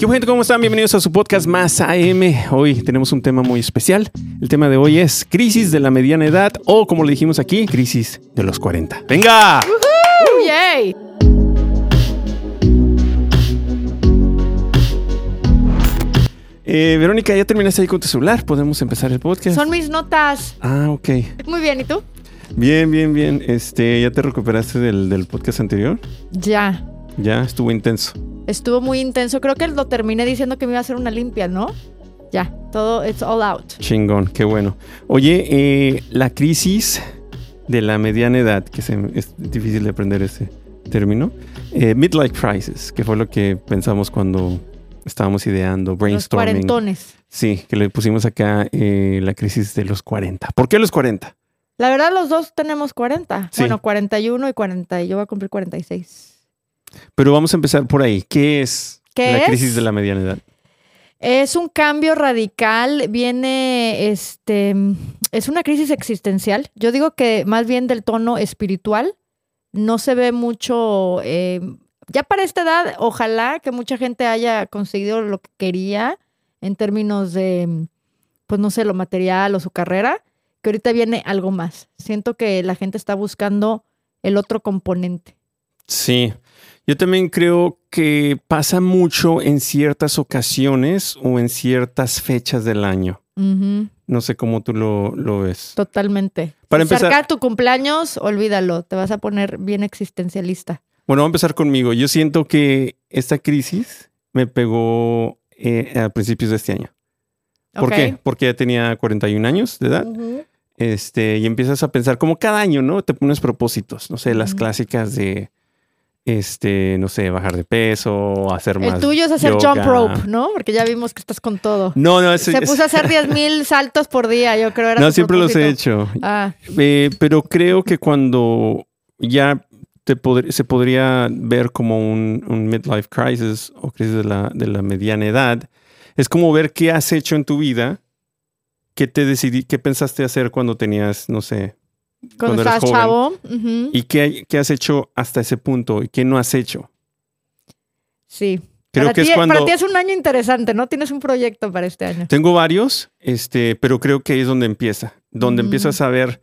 ¿Qué gente? ¿Cómo están? Bienvenidos a su podcast Más AM. Hoy tenemos un tema muy especial. El tema de hoy es crisis de la mediana edad o, como le dijimos aquí, crisis de los 40. ¡Venga! ¡Yay! Eh, Verónica, ya terminaste ahí con tu celular. Podemos empezar el podcast. Son mis notas. Ah, ok. Muy bien, ¿y tú? Bien, bien, bien. Este, ¿ya te recuperaste del, del podcast anterior? Ya. Ya, estuvo intenso. Estuvo muy intenso. Creo que lo terminé diciendo que me iba a hacer una limpia, ¿no? Ya, todo, it's all out. Chingón, qué bueno. Oye, eh, la crisis de la mediana edad, que se- es difícil de aprender ese término, eh, midlife crisis, que fue lo que pensamos cuando estábamos ideando, Los brainstorming. cuarentones. Sí, que le pusimos acá eh, la crisis de los 40. ¿Por qué los 40? La verdad, los dos tenemos 40. Sí. Bueno, 41 y 40. y Yo voy a cumplir 46. Pero vamos a empezar por ahí. ¿Qué es ¿Qué la es? crisis de la mediana edad? Es un cambio radical, viene, este, es una crisis existencial. Yo digo que más bien del tono espiritual. No se ve mucho, eh, ya para esta edad, ojalá que mucha gente haya conseguido lo que quería en términos de, pues no sé, lo material o su carrera, que ahorita viene algo más. Siento que la gente está buscando el otro componente. Sí, yo también creo que pasa mucho en ciertas ocasiones o en ciertas fechas del año. No sé cómo tú lo, lo ves. totalmente. Para Si empezar- tu cumpleaños, olvídalo, te vas a poner bien existencialista. Bueno, vamos a empezar conmigo. Yo siento que esta crisis me pegó eh, a principios de este año. ¿Por qué? Porque ya tenía 41 años de edad. Este, y empiezas a pensar, como cada año, ¿no? Te pones propósitos, no sé, las clásicas de, este, no sé, bajar de peso, hacer más. El tuyo es hacer yoga. jump rope, ¿no? Porque ya vimos que estás con todo. No, no, ese- Se es- puso a hacer 10.000 saltos por día, yo creo. Era no, siempre los he hecho. Ah, Eh, pero creo que cuando ya te pod- se podría ver como un, un midlife crisis o crisis de la, de la mediana edad, es como ver qué has hecho en tu vida, qué te decidí, qué pensaste hacer cuando tenías, no sé, cuando, Cuando estabas joven. chavo. y qué, qué has hecho hasta ese punto y qué no has hecho. Sí. Creo para que ti, es cuando Para ti es un año interesante, ¿no? Tienes un proyecto para este año. tengo varios, este, pero creo que ahí es donde empieza, donde Mm. empiezas a ver,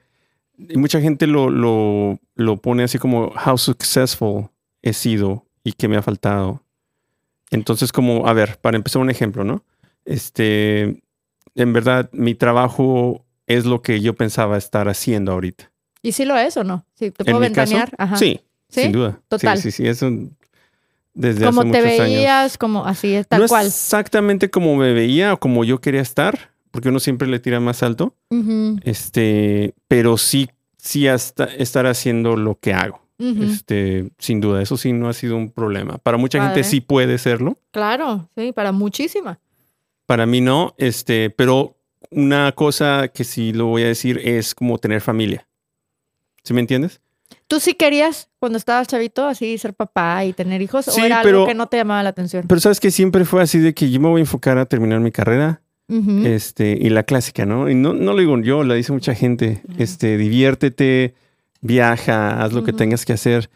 y mucha gente lo, lo, lo pone así como how successful he sido y qué me ha faltado. Entonces, como, a ver, para empezar un ejemplo, ¿no? Este, en verdad, mi trabajo es lo que yo pensaba estar haciendo ahorita. ¿Y sí lo es o no? Sí, te puedo mi caso, ventanear. Ajá. Sí, ¿Sí? sin duda. Total. Sí, sí, sí, es un- desde Como hace te muchos años. veías, como así, es, tal no cual. exactamente como me veía o como yo quería estar, porque uno siempre le tira más alto. Este, pero sí, sí hasta estar haciendo lo que hago. Este, sin duda, eso sí no ha sido un problema. Para mucha Padre. gente sí puede serlo. Claro, sí, para muchísima. Para mí no. Este, pero una cosa que sí lo voy a decir es como tener familia. ¿Sí me entiendes? ¿Tú sí querías, cuando estabas chavito, así ser papá y tener hijos? Sí, ¿O era pero- algo que no te llamaba la atención? Pero sabes que siempre fue así de que yo me voy a enfocar a terminar mi carrera. Este, y la clásica, ¿no? Y no, no lo digo yo, la dice mucha gente. Este, diviértete, viaja, haz lo que tengas que hacer.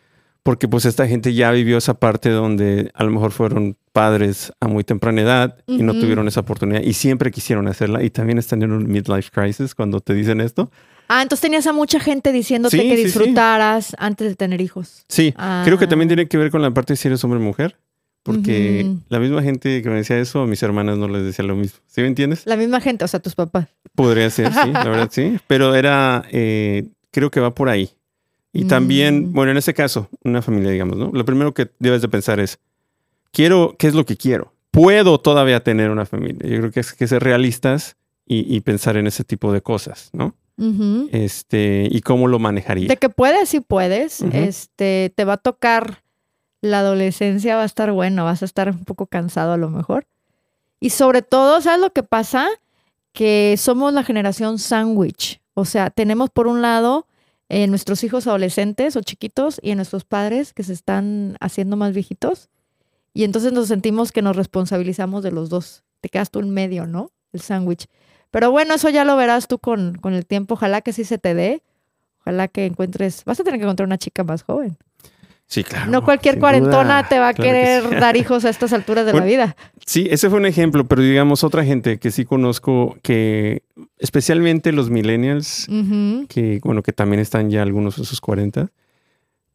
Porque pues esta gente ya vivió esa parte donde a lo mejor fueron padres a muy temprana edad y no tuvieron esa oportunidad y siempre quisieron hacerla y también están en un midlife crisis cuando te dicen esto. Ah, entonces tenías a mucha gente diciéndote Sí, que sí, sí. disfrutaras antes de tener hijos. Sí, creo que también Ah. tiene que ver con la parte de si eres hombre o mujer. Porque la misma gente que me decía eso, a mis hermanas no les decía lo mismo. ¿Sí me entiendes? La misma gente, o sea, tus papás. Podría ser, sí, la verdad sí. Pero era, eh, creo que va por ahí. Y también, Mm. bueno, en este caso, una familia, digamos, ¿no? Lo primero que debes de pensar es, quiero, ¿qué es lo que quiero? ¿Puedo todavía tener una familia? Yo creo que es que ser realistas y, y pensar en ese tipo de cosas, ¿no? Ujú. Este, y cómo lo manejaría. De que puedes, sí puedes. Ujú. Este, te va a tocar la adolescencia, va a estar bueno, vas a estar un poco cansado a lo mejor. Y sobre todo, ¿sabes lo que pasa? Que somos la generación sándwich. O sea, tenemos por un lado eh, nuestros hijos adolescentes o chiquitos y en nuestros padres que se están haciendo más viejitos. Y entonces nos sentimos que nos responsabilizamos de los dos. Te quedas tú en medio, ¿no? El sándwich. Pero bueno, eso ya lo verás tú con, con el tiempo. Ojalá que sí se te dé. Ojalá que encuentres. Vas a tener que encontrar una chica más joven. Sí, claro. No cualquier cuarentona duda. te va a Claro que querer sí. dar hijos a estas alturas de Bueno, la vida. Sí, ese fue un ejemplo, pero digamos otra gente que sí conozco que, especialmente los millennials, que bueno, que también están ya algunos de sus 40,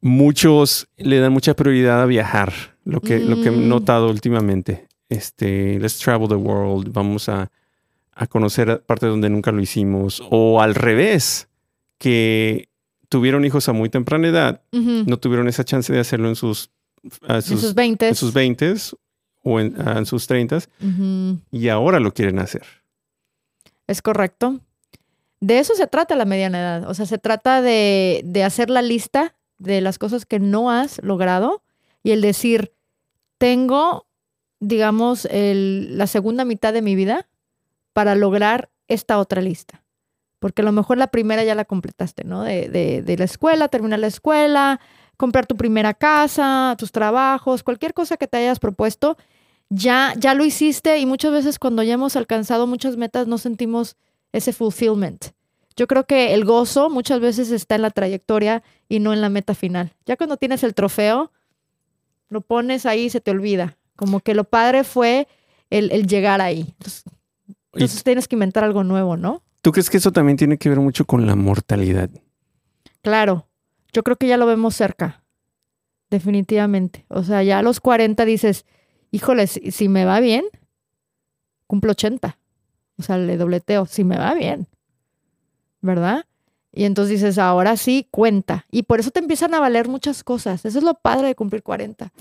muchos le dan mucha prioridad a viajar, lo que, lo que he Mm. notado últimamente. Este, let's travel the world, vamos a, a conocer partes donde nunca lo hicimos, o al revés, que tuvieron hijos a muy temprana edad, no tuvieron esa chance de hacerlo en sus, a en sus, sus 20. en sus 20 o en, a- en sus 30 y ahora lo quieren hacer. Es correcto. De eso se trata la mediana edad. O sea, se trata de, de hacer la lista de las cosas que no has logrado y el decir, tengo, digamos, el- la segunda mitad de mi vida para lograr esta otra lista. Porque a lo mejor la primera ya la completaste, ¿no? De, de- de la escuela, terminar la escuela, comprar tu primera casa, tus trabajos, cualquier cosa que te hayas propuesto, ya, ya lo hiciste y muchas veces cuando ya hemos alcanzado muchas metas no sentimos ese fulfillment. Yo creo que el gozo muchas veces está en la trayectoria y no en la meta final. Ya cuando tienes el trofeo, lo pones ahí y se te olvida. Como que lo padre fue el, el llegar ahí. Entonces, ¿Y entonces tienes que inventar algo nuevo, ¿no? Tú crees que eso también tiene que ver mucho con la mortalidad? Claro, yo creo que ya lo vemos cerca, definitivamente. O sea, ya a los 40 dices, híjole, si, si me va bien, cumplo 80. O sea, le dobleteo, si me va bien, ¿verdad? Y entonces dices, ahora sí, cuenta. Y por eso te empiezan a valer muchas cosas. Eso es lo padre de cumplir 40.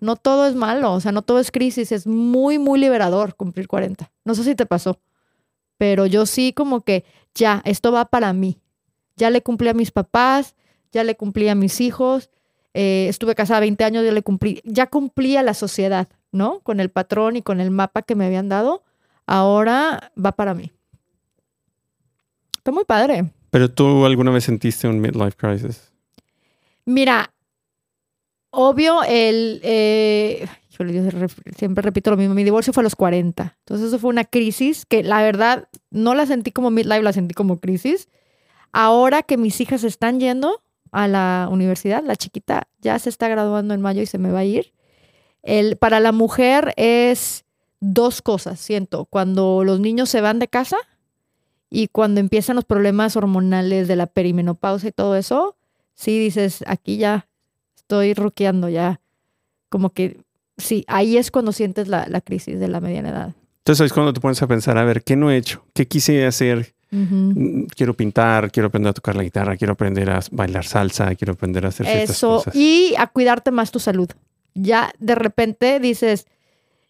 No todo es malo, o sea, no todo es crisis, es muy, muy liberador cumplir 40. No sé si te pasó, pero yo sí como que ya, esto va para mí. Ya le cumplí a mis papás, ya le cumplí a mis hijos, eh, estuve casada 20 años, ya le cumplí, ya cumplí a la sociedad, ¿no? Con el patrón y con el mapa que me habían dado, ahora va para mí. Está muy padre. Pero tú alguna vez sentiste un midlife crisis? Mira, obvio, el. Eh, híjole, yo re- siempre repito lo mismo. Mi divorcio fue a los 40. Entonces, eso fue una crisis que la verdad no la sentí como midlife, la sentí como crisis. Ahora que mis hijas están yendo a la universidad, la chiquita ya se está graduando en mayo y se me va a ir. El, para la mujer es dos cosas, siento. Cuando los niños se van de casa y cuando empiezan los problemas hormonales de la perimenopausia y todo eso, sí dices, aquí ya estoy ruqueando, ya. Como que sí, ahí es cuando sientes la, la crisis de la mediana edad. Entonces es cuando te pones a pensar, a ver, ¿qué no he hecho? ¿Qué quise hacer? Mm, Quiero pintar, quiero aprender a tocar la guitarra, quiero aprender a bailar salsa, quiero aprender a hacer ciertas Eso, cosas. y a cuidarte más tu salud. Ya de repente dices,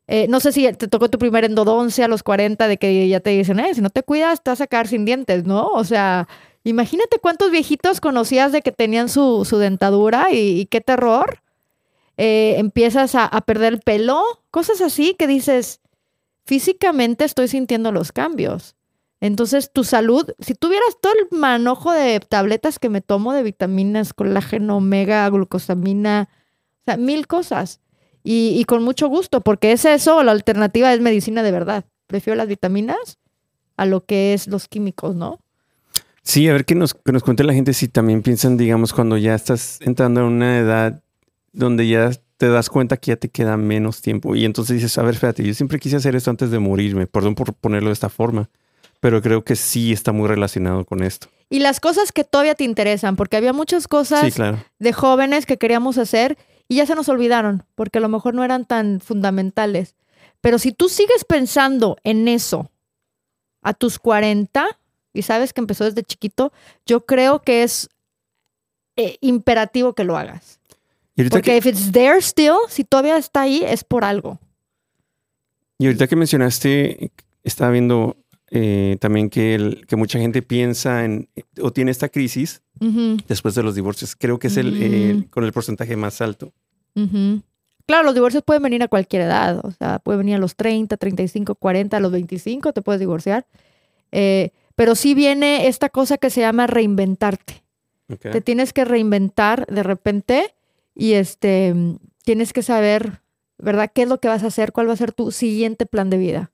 eh, no sé si te tocó tu primer endodoncia a los 40, de que ya te dicen, eh, si no te cuidas, te vas a quedar sin dientes, ¿no? O sea, imagínate cuántos viejitos conocías de que tenían su, su dentadura y, y qué terror. Eh, empiezas a, a perder el pelo, cosas así que dices, físicamente estoy sintiendo los cambios. Entonces, tu salud, si tuvieras todo el manojo de tabletas que me tomo de vitaminas, colágeno, omega, glucosamina, o sea, mil cosas. Y, con mucho gusto, porque es eso, la alternativa es medicina de verdad. Prefiero las vitaminas a lo que es los químicos, ¿no? Sí, a ver que nos, que nos cuente la gente si también piensan, digamos, cuando ya estás entrando en una edad donde ya te das cuenta que ya te queda menos tiempo. Y entonces dices, a ver, espérate, yo siempre quise hacer esto antes de morirme. Perdón por ponerlo de esta forma, pero creo que sí está muy relacionado con esto. Y las cosas que todavía te interesan, porque había muchas cosas Sí, claro. de jóvenes que queríamos hacer y ya se nos olvidaron, porque a lo mejor no eran tan fundamentales. Pero si tú sigues pensando en eso a tus 40 y sabes que empezó desde chiquito, yo creo que es eh, imperativo que lo hagas. Y Porque que, if it's there still, si todavía está ahí, es por algo. y ahorita que mencionaste, estaba viendo eh, también que, el- que mucha gente piensa en o tiene esta crisis Ujú, después de los divorcios. Creo que es el, Mm. el- con el porcentaje más alto. ujú. Claro, los divorcios pueden venir a cualquier edad, o sea, puede venir a los 30, 35, 40, a los 25 te puedes divorciar. Eh, pero sí viene esta cosa que se llama reinventarte. Ok. Te tienes que reinventar de repente y este tienes que saber, ¿verdad? ¿Qué es lo que vas a hacer? ¿Cuál va a ser tu siguiente plan de vida?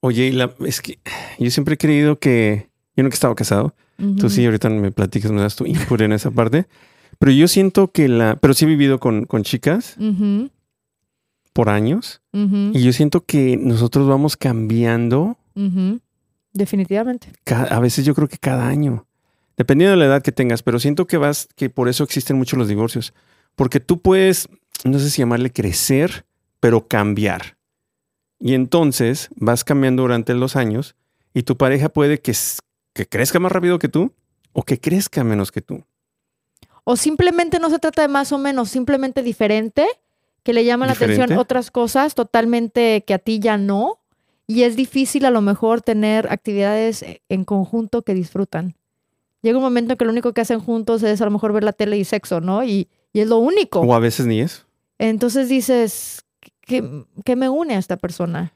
Oye, la- es que yo siempre he creído que yo nunca he estado casado. Tú Ujú. sí, ahorita me platicas, me das tu input en esa parte. Pero yo siento que la. Pero sí he vivido con, con chicas por años. Y yo siento que nosotros vamos cambiando. Definitivamente. a veces yo creo que cada año. Dependiendo de la edad que tengas. Pero siento que vas. Que por eso existen muchos los divorcios. Porque tú puedes. No sé si llamarle crecer, pero cambiar. Y entonces vas cambiando durante los años. Y tu pareja puede que, que crezca más rápido que tú. O que crezca menos que tú. O simplemente no se trata de más o menos, simplemente diferente, que le llaman la atención ¿Diferente? otras cosas totalmente que a ti ya no. Y es difícil a lo mejor tener actividades en conjunto que disfrutan. Llega un momento en que lo único que hacen juntos es a lo mejor ver la tele y sexo, ¿no? Y, y es lo único. O a veces ni eso. Entonces dices, ¿qué, qué me une a esta persona?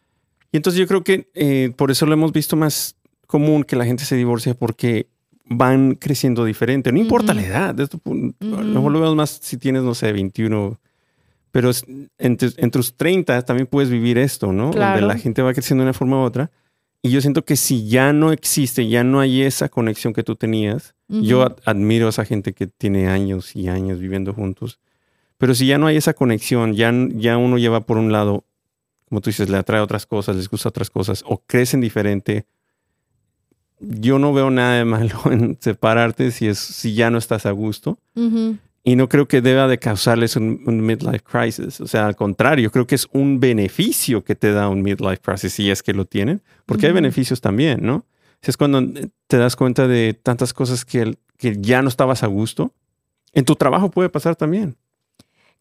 Y entonces yo creo que eh, por eso lo hemos visto más común que la gente se divorcia porque van creciendo diferente. No importa la edad. esto, A Ujú. lo mejor lo vemos más si tienes, no sé, 21. Pero es- entre, entre tus 30 también puedes vivir esto, ¿no? Claro. Donde la gente va creciendo de una forma u otra. Y yo siento que si ya no existe, ya no hay esa conexión que tú tenías. Yo admiro a esa gente que tiene años y años viviendo juntos. Pero si ya no hay esa conexión, ya, ya uno lleva por un lado, como tú dices, le atrae otras cosas, les gusta otras cosas, o crecen diferente. Yo no veo nada de malo en separarte si, es, si ya no estás a gusto. Ujú. Y no creo que deba de causarles un, un midlife crisis. O sea, al contrario, creo que es un beneficio que te da un midlife crisis si es que lo tienen. Porque hay beneficios también, ¿no? Si es cuando te das cuenta de tantas cosas que, que ya no estabas a gusto. En tu trabajo puede pasar también.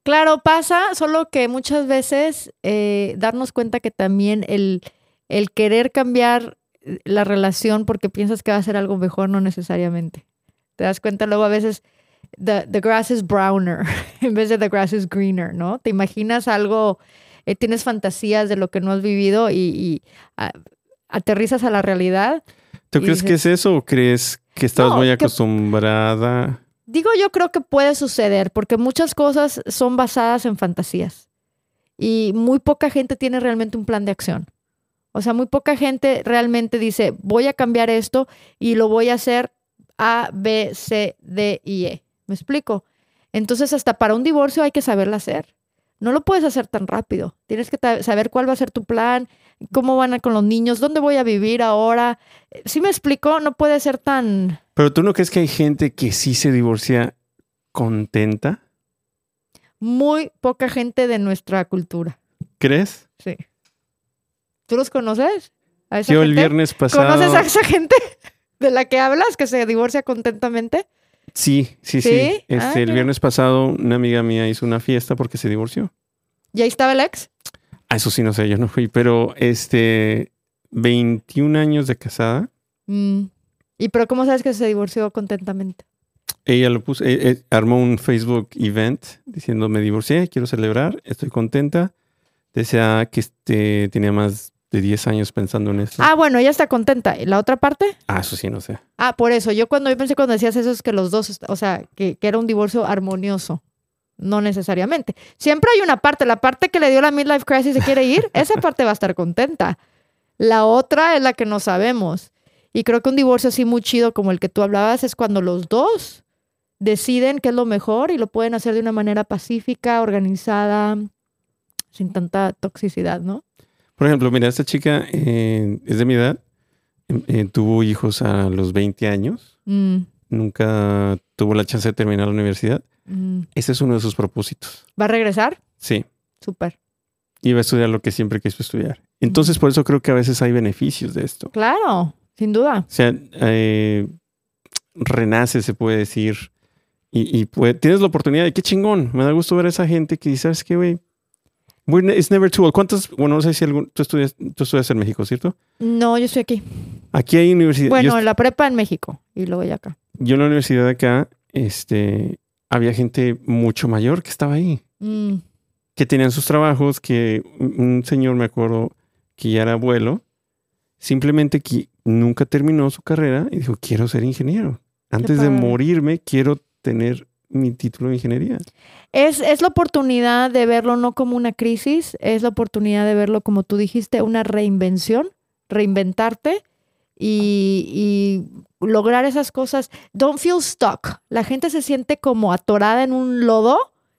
Claro, pasa, solo que muchas veces eh, darnos cuenta que también el, el querer cambiar eh, la relación porque piensas que va a ser algo mejor, no necesariamente. Te das cuenta luego a veces, the, the grass is browner en vez de the grass is greener, ¿no? Te imaginas algo, eh, tienes fantasías de lo que no has vivido y, y, ah, aterrizas a la realidad. ¿Tú crees que es eso o crees que estás No, muy que- acostumbrada? Digo, yo creo que puede suceder porque muchas cosas son basadas en fantasías y muy poca gente tiene realmente un plan de acción. O sea, muy poca gente realmente dice, voy a cambiar esto y lo voy a hacer A, B, C, D y E. ¿Me explico? Entonces, hasta para un divorcio hay que saberlo hacer. No lo puedes hacer tan rápido. Tienes que saber cuál va a ser tu plan, cómo van a con los niños, dónde voy a vivir ahora. Si me explico, no puede ser tan... Pero tú no crees que hay gente que sí se divorcia contenta? muy poca gente de nuestra cultura. ¿Crees? Sí. ¿Tú los conoces? ¿A esa Yo el gente? viernes pasado. ¿Conoces a esa gente de la que hablas que se divorcia contentamente? Sí, sí, sí. ¿Sí? Este, Ah, el viernes pasado una amiga mía hizo una fiesta porque se divorció. ¿Y ahí estaba el ex? Ah, eso sí, no sé, yo no fui, pero este, 21 años de casada, Mm. ¿Y pero cómo sabes que se divorció contentamente? ella lo puso, eh, eh, armó un Facebook event diciendo me divorcié, quiero celebrar, estoy contenta. Decía que este, tenía más de 10 años pensando en esto. Ah, bueno, ella está contenta. ¿Y la otra parte? Ah, eso sí, no sé. Ah, por eso. Yo cuando yo pensé cuando decías eso es que los dos, o sea, que, que era un divorcio armonioso. No necesariamente. Siempre hay una parte, la parte que le dio la midlife crisis y se quiere ir, esa parte va a estar contenta. La otra es la que no sabemos. Y creo que un divorcio así muy chido como el que tú hablabas es cuando los dos deciden qué es lo mejor y lo pueden hacer de una manera pacífica, organizada, sin tanta toxicidad, ¿no? Por ejemplo, mira, esta chica eh, es de mi edad, eh, eh, tuvo hijos a los 20 años, Mm, nunca tuvo la chance de terminar la universidad. mm. Ese es uno de sus propósitos. ¿Va a regresar? Sí, Súper. iba a estudiar lo que siempre quiso estudiar. Entonces, por eso creo que a veces hay beneficios de esto. Claro, sin duda. O sea, eh, renace, se puede decir. Y, y puede- tienes la oportunidad de qué chingón. Me da gusto ver a esa gente que dice, ¿sabes qué, güey? We're It's never too old. ¿Cuántas? Bueno, no sé si algún, tú, estudias, tú estudias en México, ¿cierto? No, yo estoy aquí. Aquí hay universidad. Bueno, en la prepa en México y luego ya acá. yo en la universidad de acá, este, había gente mucho mayor que estaba ahí. Mm, que tenían sus trabajos, que un señor, me acuerdo, que ya era abuelo, simplemente que nunca terminó su carrera y dijo, quiero ser ingeniero. Antes de morirme, quiero tener mi título de ingeniería. Es, es la oportunidad de verlo no como una crisis, es la oportunidad de verlo, como tú dijiste, una reinvención, reinventarte y, y lograr esas cosas. Don't feel stuck. La gente se siente como atorada en un lodo.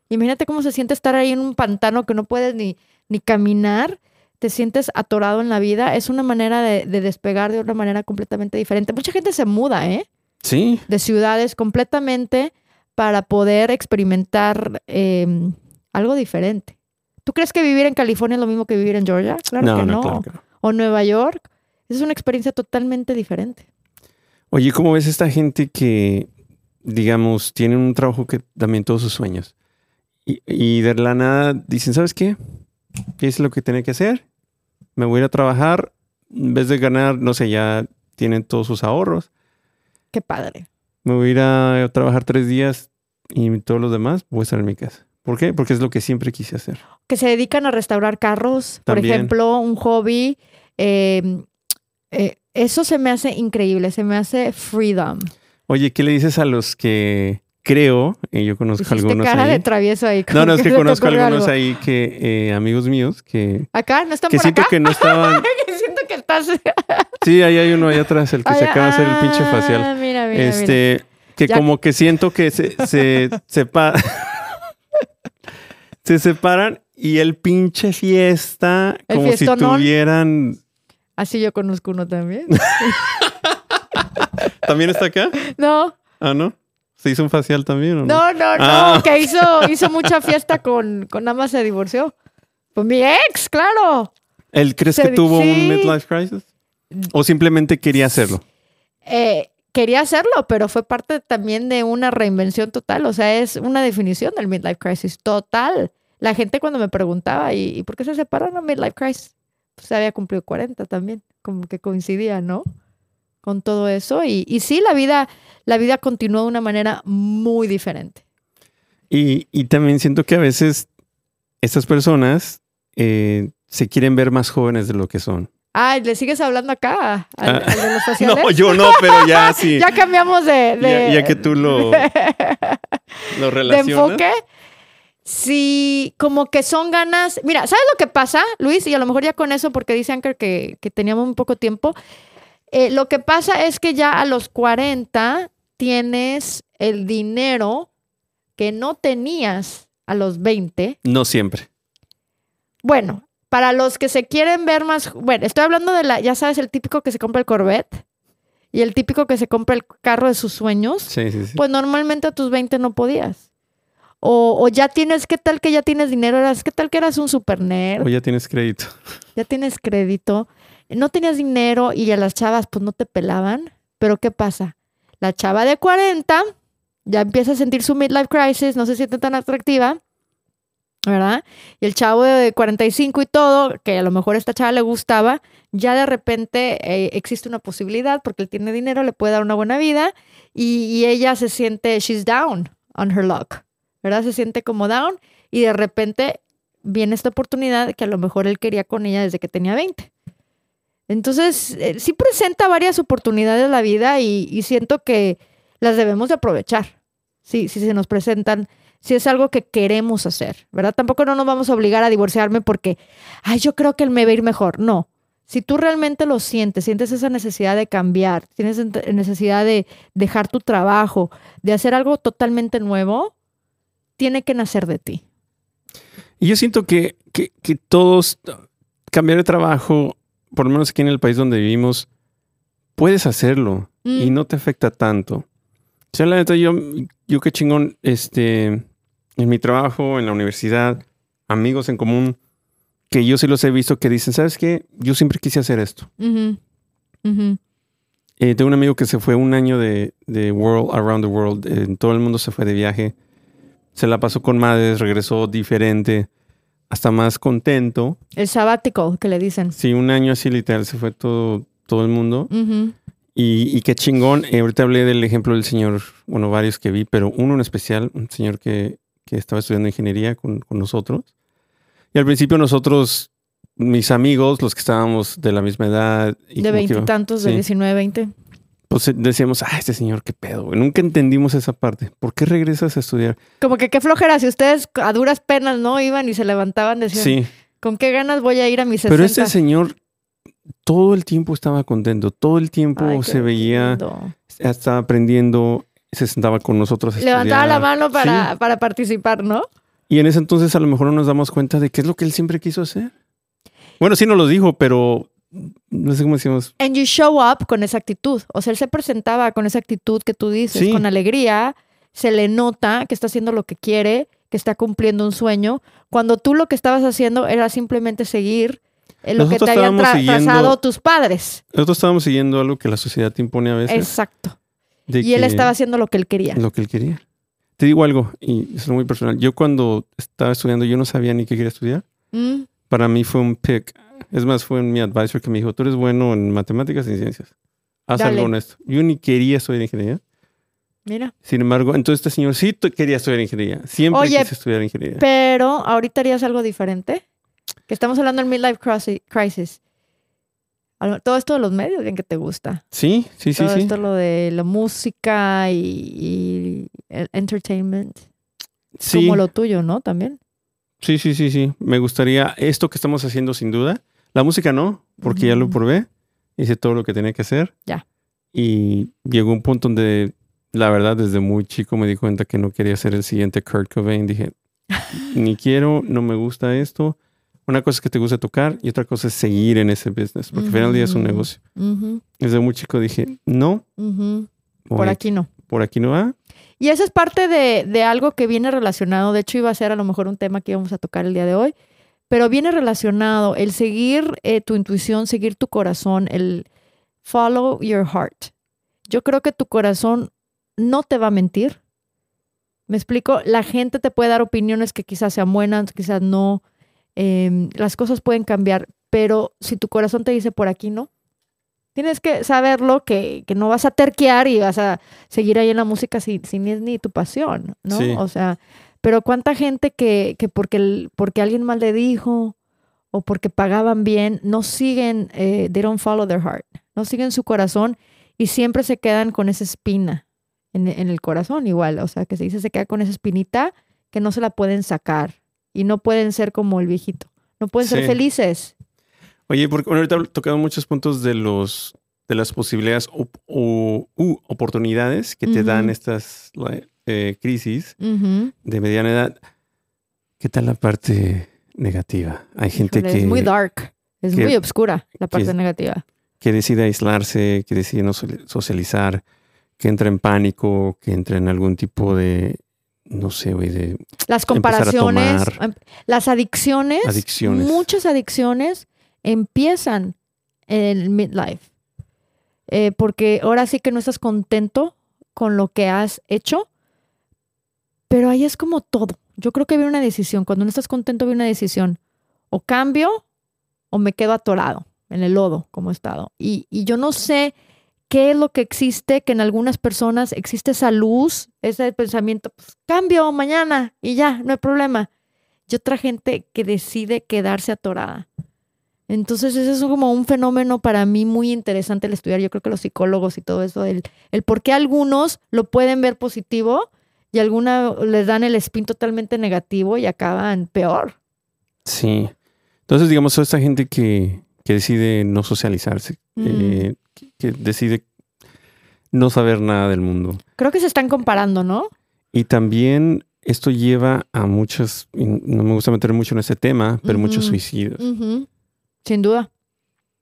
Imagínate cómo se siente estar ahí en un pantano que no puedes ni, ni caminar. Te sientes atorado en la vida. Es una manera de, de despegar de una manera completamente diferente. Mucha gente se muda, ¿eh? Sí, de ciudades completamente para poder experimentar eh, algo diferente. ¿Tú crees que vivir en California es lo mismo que vivir en Georgia? Claro no, que no, no. claro que no. O Nueva York. Es una experiencia totalmente diferente. Oye, ¿cómo ves esta gente que, digamos, tiene un trabajo que también todos sus sueños? Y, y de la nada dicen, ¿sabes qué? ¿Qué es lo que tenía que hacer? Me voy a ir a trabajar. En vez de ganar, no sé, ya tienen todos sus ahorros. Qué padre. Me voy a ir a trabajar tres días y todos los demás voy a estar en mi casa. ¿Por qué? Porque es lo que siempre quise hacer. Que se dedican a restaurar carros, por ejemplo, un hobby. eh, eh, eso se me hace increíble, se me hace freedom. Oye, ¿qué le dices a los que creo, y yo conozco algunos cara de ahí? travieso ahí. No, no, es que conozco algunos algo. ahí que, eh, amigos míos, que, Acá, ¿no están que por siento acá? que no estaban. Sí, ahí hay uno allá atrás, el que se acaba de hacer el pinche ah, facial. Mira, mira, mira. Este, que Ya- como que siento que se, se, sepa- se separan y el pinche fiesta, El como si tuvieran. Así yo conozco uno también. ¿También está acá? No, Ah, ¿no? ¿Se hizo un facial también o no? no, no, no, Ah. que hizo, hizo mucha fiesta con, con nada más se divorció. Pues mi ex, claro. ¿Él crees que tuvo un midlife crisis? ¿O simplemente quería hacerlo? Eh, quería hacerlo, pero fue parte también de una reinvención total. O sea, es una definición del midlife crisis total. La gente cuando me preguntaba, ¿y, y por qué se separaron a midlife crisis? Pues había cumplido 40 también, como que coincidía, ¿no? Con todo eso. Y, y sí, la vida, la vida continuó de una manera muy diferente. Y, y también siento que a veces estas personas eh, se quieren ver más jóvenes de lo que son. Ay, ¿le sigues hablando acá? ¿Al, Ah. al de los faciales? No, yo no, pero ya sí. Ya cambiamos de... de- Ya- ya que tú lo- Lo de relacionas. enfoque. Sí, como que son ganas. Mira, ¿sabes lo que pasa, Luis? Y a lo mejor ya con eso, porque dice Anker que, que teníamos un poco tiempo. Eh, lo que pasa es que ya a los 40 tienes el dinero que no tenías a los 20. No siempre. Bueno, para los que se quieren ver más. Bueno, estoy hablando de la. Ya sabes, el típico que se compra el Corvette y el típico que se compra el carro de sus sueños. Sí, sí, sí. Pues normalmente a tus 20 no podías. O, o ya tienes, ¿qué tal que ya tienes dinero? Eras, ¿Qué tal que eras un super nerd? O ya tienes crédito. Ya tienes crédito. No tenías dinero y a las chavas pues no te pelaban. Pero ¿qué pasa? La chava de 40 ya empieza a sentir su midlife crisis, no se siente tan atractiva, ¿verdad? Y el chavo de 45 y todo, que a lo mejor esta chava le gustaba, ya de repente eh, existe una posibilidad porque él tiene dinero, le puede dar una buena vida y, ella se siente, she's down on her luck, ¿verdad? Se siente como down y de repente viene esta oportunidad que a lo mejor él quería con ella desde que tenía 20. Entonces, eh, sí presenta varias oportunidades la vida y, siento que las debemos de aprovechar. Sí, si se nos presentan, si es algo que queremos hacer, ¿verdad? Tampoco no nos vamos a obligar a divorciarme porque, ay, yo creo que él me va a ir mejor. No. Si tú realmente lo sientes, sientes esa necesidad de cambiar, tienes necesidad de dejar tu trabajo, de hacer algo totalmente nuevo, tiene que nacer de ti. Y yo siento que, que, que todos cambiar de trabajo, por lo menos aquí en el país donde vivimos, puedes hacerlo y Mm. no te afecta tanto. O sea, la neta, yo, yo qué chingón, este, en mi trabajo, en la universidad, amigos en común, que yo sí los he visto que dicen, ¿sabes qué? Yo siempre quise hacer esto. Eh, tengo un amigo que se fue un año de, de World Around the World. eh, En todo el mundo se fue de viaje. Se la pasó con madres, regresó diferente, hasta más contento. El sabático que le dicen. Sí, un año así literal se fue todo, todo el mundo. Y, y qué chingón. Eh, ahorita hablé del ejemplo del señor, bueno, varios que vi, pero uno en especial, un señor que, que estaba estudiando ingeniería con, con nosotros. Y al principio nosotros, mis amigos, los que estábamos de la misma edad. y de veintitantos, de sí. 19, 20. Pues eh, decíamos, ah, este señor, qué pedo, güey. Nunca entendimos esa parte. ¿Por qué regresas a estudiar? Como que qué flojera, si ustedes a duras penas no iban y se levantaban, decían, Sí, ¿con qué ganas voy a ir a mis 60? pero este señor todo el tiempo estaba contento, todo el tiempo Ay, se veía, lindo. estaba aprendiendo, se sentaba con nosotros. a Levantaba la mano para, Sí. para participar, ¿no? Y en ese entonces a lo mejor no nos damos cuenta de qué es lo que él siempre quiso hacer. Bueno, sí nos lo dijo, pero no sé cómo decimos. And you show up con esa actitud. O sea, él se presentaba con esa actitud que tú dices, Sí. con alegría. Se le nota que está haciendo lo que quiere, que está cumpliendo un sueño. Cuando tú lo que estabas haciendo era simplemente seguir eh, lo que Nosotros te habían tra- siguiendo- trazado tus padres. Nosotros estábamos siguiendo algo que la sociedad te impone a veces. Exacto. De Y él estaba haciendo lo que él quería. lo que él quería. Te digo algo, y es muy personal. Yo cuando estaba estudiando, yo no sabía ni qué quería estudiar. Mm, Para mí fue un pick. Es más, fue mi advisor que me dijo, tú eres bueno en matemáticas y ciencias. Haz Dale. algo honesto. Yo ni quería estudiar ingeniería. mira. Sin embargo, entonces este señor sí quería estudiar ingeniería. Siempre Oye, quise estudiar ingeniería. Pero ahorita harías algo diferente. Que estamos hablando del midlife crisi- crisis. Todo esto de los medios, bien que te gusta. Sí, sí, sí, Todo sí. esto lo de la música y, y el entertainment. Sí, Como lo tuyo, ¿no? También. sí, sí, sí, sí. Me gustaría esto que estamos haciendo sin duda. La música no, porque ya lo Ujú. probé. Hice todo lo que tenía que hacer. Ya. Y llegó un punto donde, la verdad, desde muy chico me di cuenta que no quería ser el siguiente Kurt Cobain. Dije, ni quiero, no me gusta esto. Una cosa es que te gusta tocar y otra cosa es seguir en ese business, porque al final del día es un negocio. Desde muy chico dije, no, voy Por aquí no. por aquí no va. Y eso es parte de, de algo que viene relacionado. De hecho, iba a ser a lo mejor un tema que íbamos a tocar el día de hoy. Pero viene relacionado el seguir eh, tu intuición, seguir tu corazón, el follow your heart. Yo creo que tu corazón no te va a mentir. Me explico, la gente te puede dar opiniones que quizás sean buenas, quizás no. Em, las cosas pueden cambiar, pero si tu corazón te dice por aquí no, tienes que saberlo que, que no vas a terquear y vas a seguir ahí en la música si, si ni es ni tu pasión, ¿no? Sí. O sea, pero cuánta gente que, que porque, el- porque alguien mal le dijo o porque pagaban bien, no siguen, eh, they don't follow their heart, no siguen su corazón y siempre se quedan con esa espina en, en el corazón igual, o sea, que se dice se queda con esa espinita que no se la pueden sacar y no pueden ser como el viejito, no pueden ser felices. Oye, porque bueno, ahorita tocado muchos puntos de los de las posibilidades o, o- u oportunidades que te dan estas eh, crisis de mediana edad. ¿Qué tal la parte negativa? Hay gente Híjole, que, Es muy dark, es que- muy oscura la parte negativa. que decide aislarse, que decide no so- socializar, que entra en pánico, que entra en algún tipo de, no sé, güey, de Las comparaciones, tomar. em- las adicciones, Adicciones. muchas adicciones empiezan en el midlife. Eh, porque ahora sí que no estás contento con lo que has hecho, pero ahí es como todo. Yo creo que viene una decisión. Cuando no estás contento, viene una decisión. O cambio o me quedo atorado en el lodo como he estado. Y, y yo no sé qué es lo que existe, que en algunas personas existe esa luz, ese pensamiento, pues cambio mañana y ya, no hay problema. Y otra gente que decide quedarse atorada. Entonces, ese es como un fenómeno para mí muy interesante el estudiar. Yo creo que los psicólogos y todo eso, el, el por qué algunos lo pueden ver positivo y alguna les dan el spin totalmente negativo y acaban peor. Sí. Entonces, digamos, toda esta gente que, que decide no socializarse, Mm. eh, que, que decide no saber nada del mundo. Creo que se están comparando, ¿no? Y también esto lleva a muchos, y no me gusta meter mucho en este tema, pero muchos suicidios. Sin duda.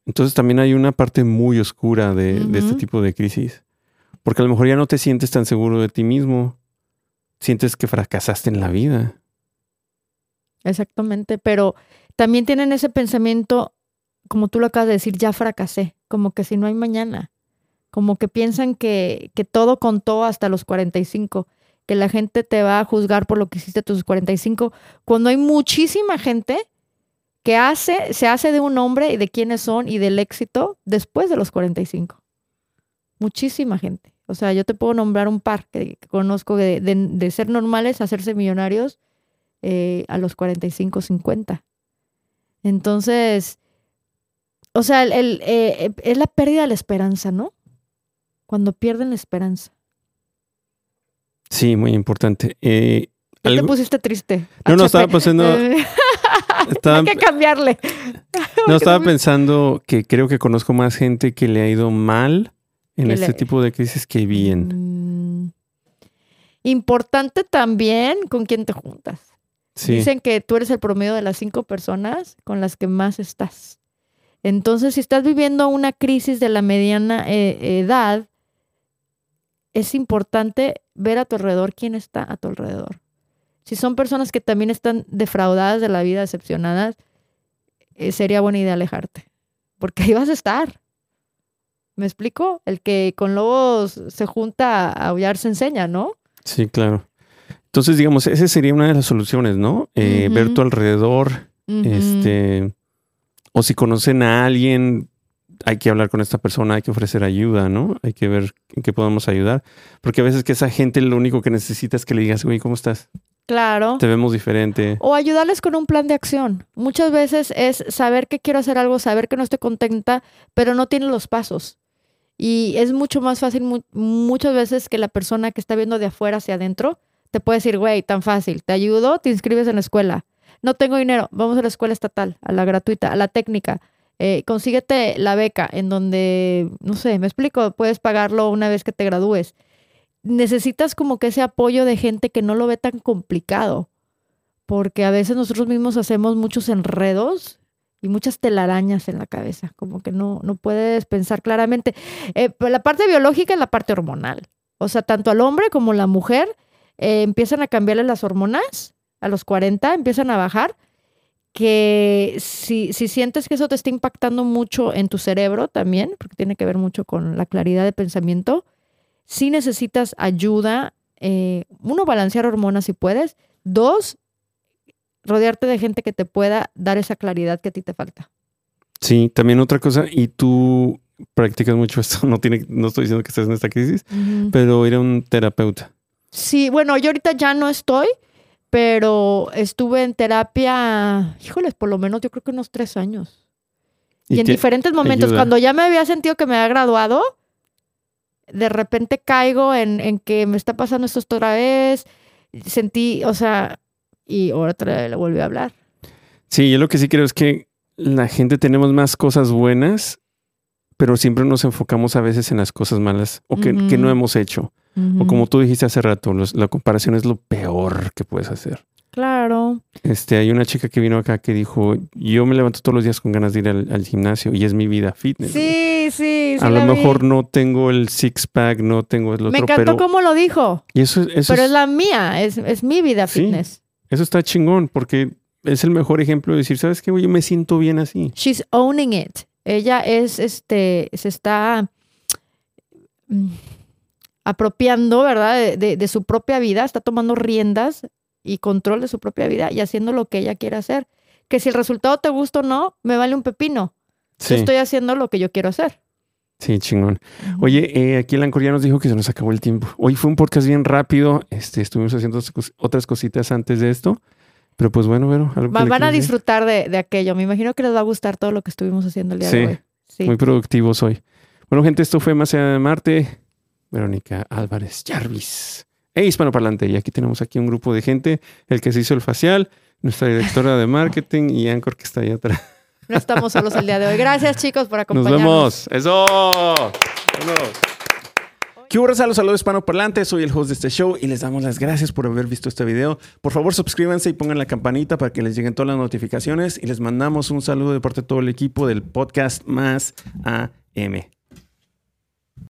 Entonces también hay una parte muy oscura de, de este tipo de crisis. Porque a lo mejor ya no te sientes tan seguro de ti mismo. Sientes que fracasaste en la vida. Exactamente, pero también tienen ese pensamiento, como tú lo acabas de decir, ya fracasé, como que si no hay mañana, como que piensan que, que todo contó hasta los 45, que la gente te va a juzgar por lo que hiciste a tus 45, cuando hay muchísima gente que hace, se hace de un hombre y de quiénes son y del éxito después de los 45. Muchísima gente. O sea, yo te puedo nombrar un par que, conozco de, de- de ser normales a hacerse millonarios eh, a los 45, 50. Entonces, o sea, el, el, eh, es la pérdida de la esperanza, ¿no? Cuando pierden la esperanza. Sí, muy importante. Eh, te pusiste triste. No, no, estaba Eh, Estaba, Hay que cambiarle. no, estaba pensando que creo que conozco más gente que le ha ido mal en este le- tipo de crisis que bien. Mm. Importante también con quién te juntas. Sí. Dicen que tú eres el promedio de las cinco personas con las que más estás. Entonces, si estás viviendo una crisis de la mediana eh, edad, es importante ver a tu alrededor quién está a tu alrededor. Si son personas que también están defraudadas de la vida, decepcionadas, eh, sería buena idea alejarte, porque ahí vas a estar. ¿Me explico? El que con lobos se junta a aullar se enseña, ¿no? Sí, claro. Entonces, digamos, esa sería una de las soluciones, ¿no? Eh. Ver tu alrededor, este, o si conocen a alguien, hay que hablar con esta persona, hay que ofrecer ayuda, ¿no? Hay que ver en qué podemos ayudar. Porque a veces que esa gente lo único que necesita es que le digas, güey, ¿cómo estás? Claro. Te vemos diferente. O ayudarles con un plan de acción. Muchas veces es saber que quiero hacer algo, saber que no estoy contenta, pero no tiene los pasos. Y es mucho más fácil mu- muchas veces que la persona que está viendo de afuera hacia adentro te puede decir, güey, tan fácil, te ayudo, te inscribes en la escuela. No tengo dinero, vamos a la escuela estatal, a la gratuita, a la técnica. Eh, consíguete la beca en donde, no sé, me explico, puedes pagarlo una vez que te gradúes. Necesitas como que ese apoyo de gente que no lo ve tan complicado porque a veces nosotros mismos hacemos muchos enredos y muchas telarañas en la cabeza, como que no, no puedes pensar claramente. Eh, pero la parte biológica y la parte hormonal. O sea, tanto al hombre como a la mujer eh, empiezan a cambiarle las hormonas a los 40, empiezan a bajar, que si, si sientes que eso te está impactando mucho en tu cerebro también, porque tiene que ver mucho con la claridad de pensamiento, si necesitas ayuda, eh, uno, balancear hormonas si puedes, dos, rodearte de gente que te pueda dar esa claridad que a ti te falta. Sí, también otra cosa, y tú practicas mucho esto, no, tiene, no estoy diciendo que estés en esta crisis, pero ir a un terapeuta. Sí, bueno, yo ahorita ya no estoy, pero estuve en terapia, híjoles, por lo menos yo creo que unos tres años. Y, en te- diferentes momentos, ayuda. cuando ya me había sentido que me había graduado, de repente caigo en, en que me está pasando esto otra vez, sentí, o sea, y otra vez le volví a hablar. Sí, yo lo que sí creo es que la gente tenemos más cosas buenas, pero siempre nos enfocamos a veces en las cosas malas o que no hemos hecho. O como tú dijiste hace rato, los- la comparación es lo peor que puedes hacer. Claro. Este, hay una chica que vino acá que dijo, yo me levanto todos los días con ganas de ir al, al gimnasio y es mi vida fitness. Sí, sí, sí. a lo vi. mejor no tengo el six pack, no tengo el otro, Me encantó pero cómo lo dijo, y eso, eso, pero es- es la mía, es, es mi vida Sí. fitness. eso está chingón porque es el mejor ejemplo de decir, ¿sabes qué? Yo me siento bien así. She's owning it. Ella es, este, se está mm, apropiando, ¿verdad? De, de- de su propia vida, está tomando riendas y control de su propia vida y haciendo lo que ella quiere hacer. Que si el resultado te gusta o no, me vale un pepino. Sí, Yo estoy haciendo lo que yo quiero hacer. sí, chingón. Oye, eh, aquí el Ancor ya nos dijo que se nos acabó el tiempo. Hoy fue un podcast bien rápido. Este, estuvimos haciendo otras cos- otras cositas antes de esto. Pero pues bueno, Vero, algo que Va- le van a disfrutar de, de aquello. Me imagino que les va a gustar todo lo que estuvimos haciendo el día Sí. de hoy. Sí. Muy productivos hoy. Bueno, gente, esto fue Más allá de Marte. Verónica Álvarez Jarvis. E hispanoparlante. Y aquí tenemos aquí un grupo de gente. El que se hizo el facial, nuestra directora de marketing y Anchor que está ahí atrás. No estamos solos el día de hoy. Gracias, chicos, por Nos acompañarnos. vemos. ¡Eso! ¡Vámonos! ¿Qué hubo, raza? Los saludos hispanoparlantes. Soy el host de este show y les damos las gracias por haber visto este video. Por favor, suscríbanse y pongan la campanita para que les lleguen todas las notificaciones. Y les mandamos un saludo de parte de todo el equipo del podcast Más AM.